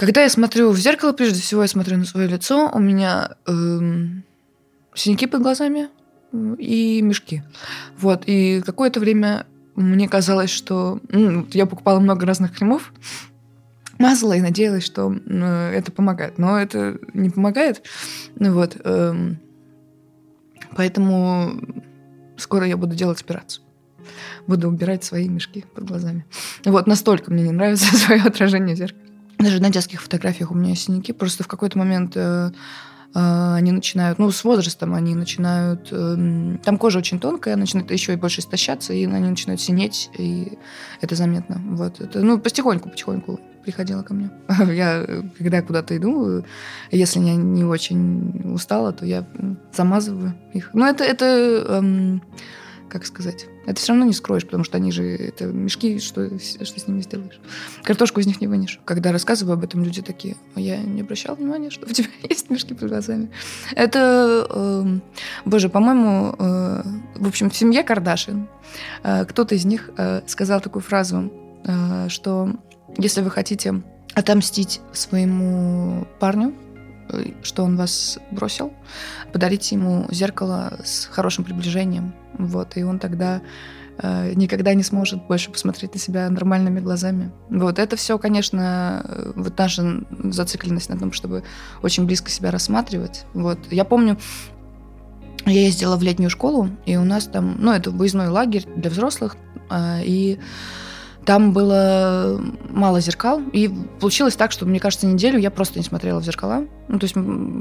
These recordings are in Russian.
Когда я смотрю в зеркало, прежде всего я смотрю на свое лицо, у меня эм, синяки под глазами и мешки. Вот, и какое-то время мне казалось, что ну, я покупала много разных кремов, мазала и надеялась, что э, это помогает. Но это не помогает. Ну вот. Э, поэтому скоро я буду делать операцию. Буду убирать свои мешки под глазами. Вот настолько мне не нравится свое отражение в зеркале. Даже на детских фотографиях у меня синяки. Просто в какой-то момент э, э, они начинают, ну, с возрастом они начинают, э, там кожа очень тонкая, начинает еще и больше истощаться, и они начинают синеть, и это заметно. Вот это, ну, потихоньку, потихоньку приходила ко мне. Я, когда куда-то иду, если я не очень устала, то я замазываю их. Но это, это эм, как сказать, это все равно не скроешь, потому что они же, это мешки, что, что с ними сделаешь? Картошку из них не вынешь. Когда рассказываю об этом, люди такие, а я не обращал внимания, что у тебя есть мешки под глазами. Это, э, боже, по-моему, э, в общем, в семье Кардашин э, кто-то из них э, сказал такую фразу, э, что если вы хотите отомстить своему парню, что он вас бросил, подарите ему зеркало с хорошим приближением. Вот, и он тогда э, никогда не сможет больше посмотреть на себя нормальными глазами. Вот это все, конечно, э, вот наша зацикленность на том, чтобы очень близко себя рассматривать. Вот я помню, я ездила в летнюю школу, и у нас там, ну, это выездной лагерь для взрослых, э, и там было мало зеркал, и получилось так, что, мне кажется, неделю я просто не смотрела в зеркала. Ну, то есть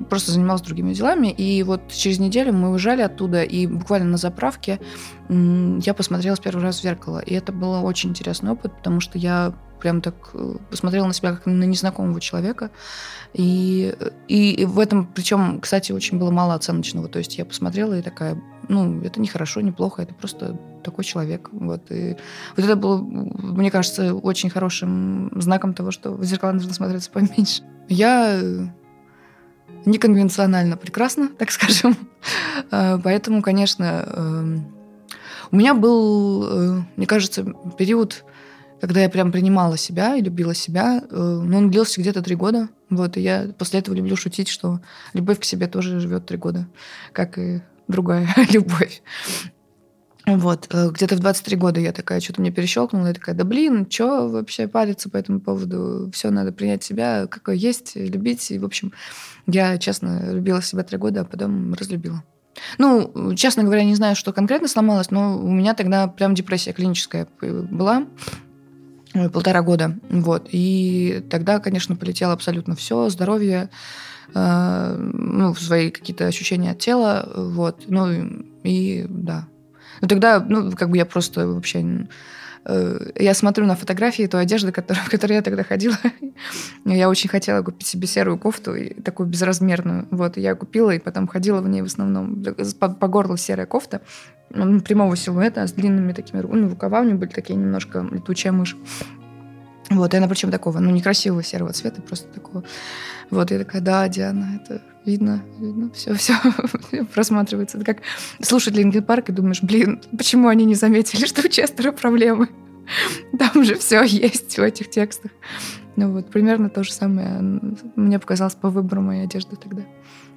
просто занималась другими делами, и вот через неделю мы уезжали оттуда, и буквально на заправке я посмотрела с первый раз в зеркало. И это был очень интересный опыт, потому что я прям так э, посмотрела на себя как на незнакомого человека. И, и в этом, причем, кстати, очень было мало оценочного. То есть я посмотрела и такая, ну, это не хорошо, не плохо, это просто такой человек. Вот. И вот это было, мне кажется, очень хорошим знаком того, что в зеркала нужно смотреться поменьше. Я неконвенционально прекрасна, так скажем. Э, поэтому, конечно, эм, у меня был, э, мне кажется, период когда я прям принимала себя и любила себя, э, но он длился где-то три года. Вот, и я после этого люблю шутить, что любовь к себе тоже живет три года, как и другая любовь. Вот, э, где-то в 23 года я такая, что-то мне перещелкнула, я такая, да блин, что вообще париться по этому поводу? Все, надо принять себя, какой есть, любить. И, в общем, я, честно, любила себя три года, а потом разлюбила. Ну, честно говоря, не знаю, что конкретно сломалось, но у меня тогда прям депрессия клиническая была. Полтора года. Вот. И тогда, конечно, полетело абсолютно все, здоровье, э, ну, свои какие-то ощущения от тела, вот. Ну, и да. Но тогда, ну, как бы я просто вообще... Э, я смотрю на фотографии одежды, которой, в которой я тогда ходила. я очень хотела купить себе серую кофту, такую безразмерную. Вот, я купила, и потом ходила в ней в основном. По, по горлу серая кофта прямого силуэта, с длинными такими ну, рукава у нее были такие немножко летучая мышь. Вот, и она причем такого, ну, некрасивого серого цвета, просто такого. Вот, я такая, да, Диана, это видно, видно, все, все просматривается. Это как слушать Линкен Парк и думаешь, блин, почему они не заметили, что у Честера проблемы? Там же все есть в этих текстах. Ну вот, примерно то же самое мне показалось по выбору моей одежды тогда.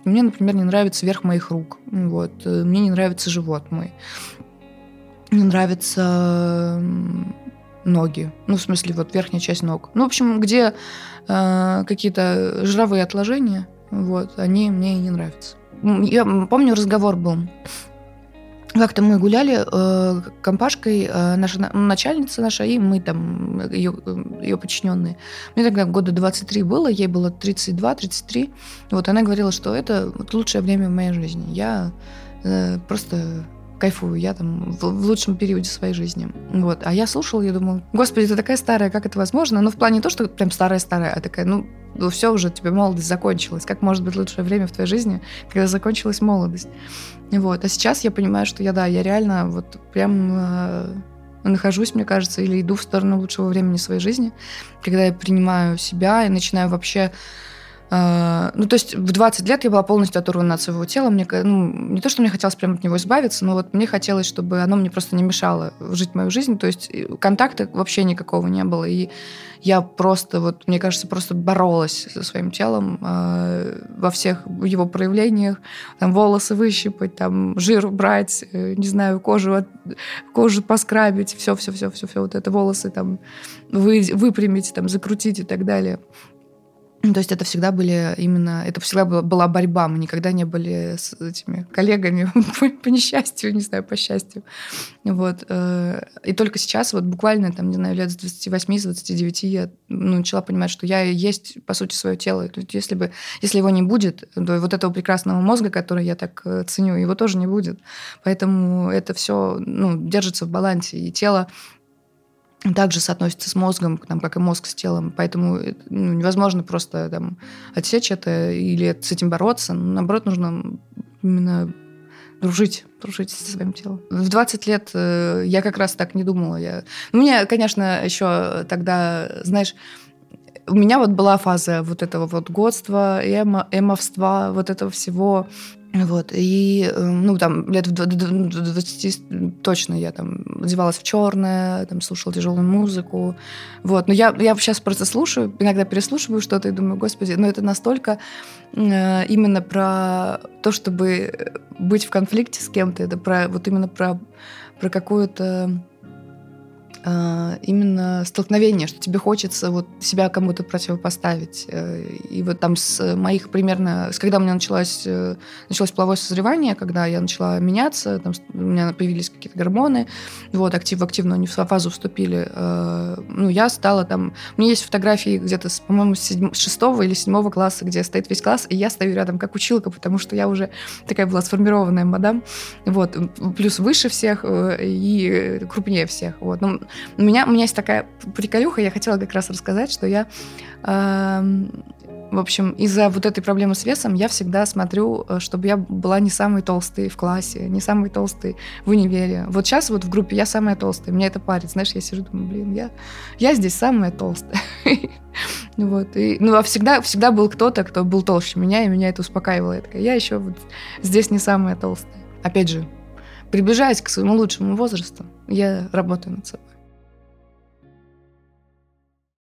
Мне, например, не нравится верх моих рук. Вот. Э, мне не нравится живот мой. Не нравятся ноги. Ну, в смысле, вот верхняя часть ног. Ну, в общем, где э, какие-то жировые отложения, вот, они мне не нравятся. Я помню, разговор был как-то мы гуляли э, компашкой, э, наша начальница наша, и мы там, ее, ее подчиненные. Мне тогда года 23 было, ей было 32-33. Вот она говорила, что это вот лучшее время в моей жизни. Я э, просто кайфую, я там в, в лучшем периоде своей жизни. Вот. А я слушала, я думала, господи, ты такая старая, как это возможно? Ну, в плане то, что прям старая-старая, а такая, ну, ну все уже, тебе молодость закончилась. Как может быть лучшее время в твоей жизни, когда закончилась молодость? Вот. А сейчас я понимаю, что я, да, я реально вот прям э, нахожусь, мне кажется, или иду в сторону лучшего времени своей жизни, когда я принимаю себя и начинаю вообще ну, то есть в 20 лет я была полностью оторвана от своего тела. Мне, ну, не то, что мне хотелось прямо от него избавиться, но вот мне хотелось, чтобы оно мне просто не мешало жить мою жизнь. То есть контакта вообще никакого не было. И я просто, вот, мне кажется, просто боролась со своим телом э, во всех его проявлениях. Там волосы выщипать, там жир убрать, э, не знаю, кожу, от, кожу поскрабить, все-все-все-все-все, вот это волосы там вы, выпрямить, там, закрутить и так далее. То есть это всегда были именно, это всегда была, борьба. Мы никогда не были с этими коллегами по, несчастью, не знаю, по счастью. Вот. Э, и только сейчас, вот буквально, там, не знаю, лет с 28-29 я ну, начала понимать, что я есть, по сути, свое тело. То есть если, бы, если его не будет, то вот этого прекрасного мозга, который я так э, ценю, его тоже не будет. Поэтому это все ну, держится в балансе. И тело также соотносится с мозгом, там, как и мозг с телом. Поэтому ну, невозможно просто там, отсечь это или с этим бороться. Наоборот, нужно именно дружить, дружить со своим телом. В 20 лет э, я как раз так не думала. Я... Ну, мне, конечно, еще тогда, знаешь, у меня вот была фаза вот этого вот годства, эмо, эмовства, вот этого всего. Вот, и, э, ну, там, лет в 20 точно я там одевалась в черное, там, слушала тяжелую музыку, вот. Но я, я сейчас просто слушаю, иногда переслушиваю что-то и думаю, господи, ну, это настолько э, именно про то, чтобы быть в конфликте с кем-то, это про, вот именно про, про какую-то именно столкновение, что тебе хочется вот себя кому-то противопоставить. Э, и вот там с моих примерно, с когда у меня началось, э, началось половое созревание, когда я начала меняться, там у меня появились какие-то гормоны, вот, актив, активно они в фазу вступили, э, ну, я стала там... У меня есть фотографии где-то, по-моему, с шестого или седьмого класса, где стоит весь класс, и я стою рядом как училка, потому что я уже такая была сформированная мадам, вот, плюс выше всех и крупнее всех, вот. Ну, у меня, у меня есть такая приколюха, я хотела как раз рассказать, что я, э, в общем, из-за вот этой проблемы с весом я всегда смотрю, э, чтобы я была не самой толстой в классе, не самой толстой в универе. Вот сейчас вот в группе я самая толстая, меня это парит. Знаешь, я сижу, думаю, блин, я, я здесь самая толстая. Вот. И, ну, а всегда, всегда был кто-то, кто был толще меня, и меня это успокаивало. Я такая, я еще вот здесь не самая толстая. Опять же, приближаясь к своему лучшему возрасту, я работаю над собой.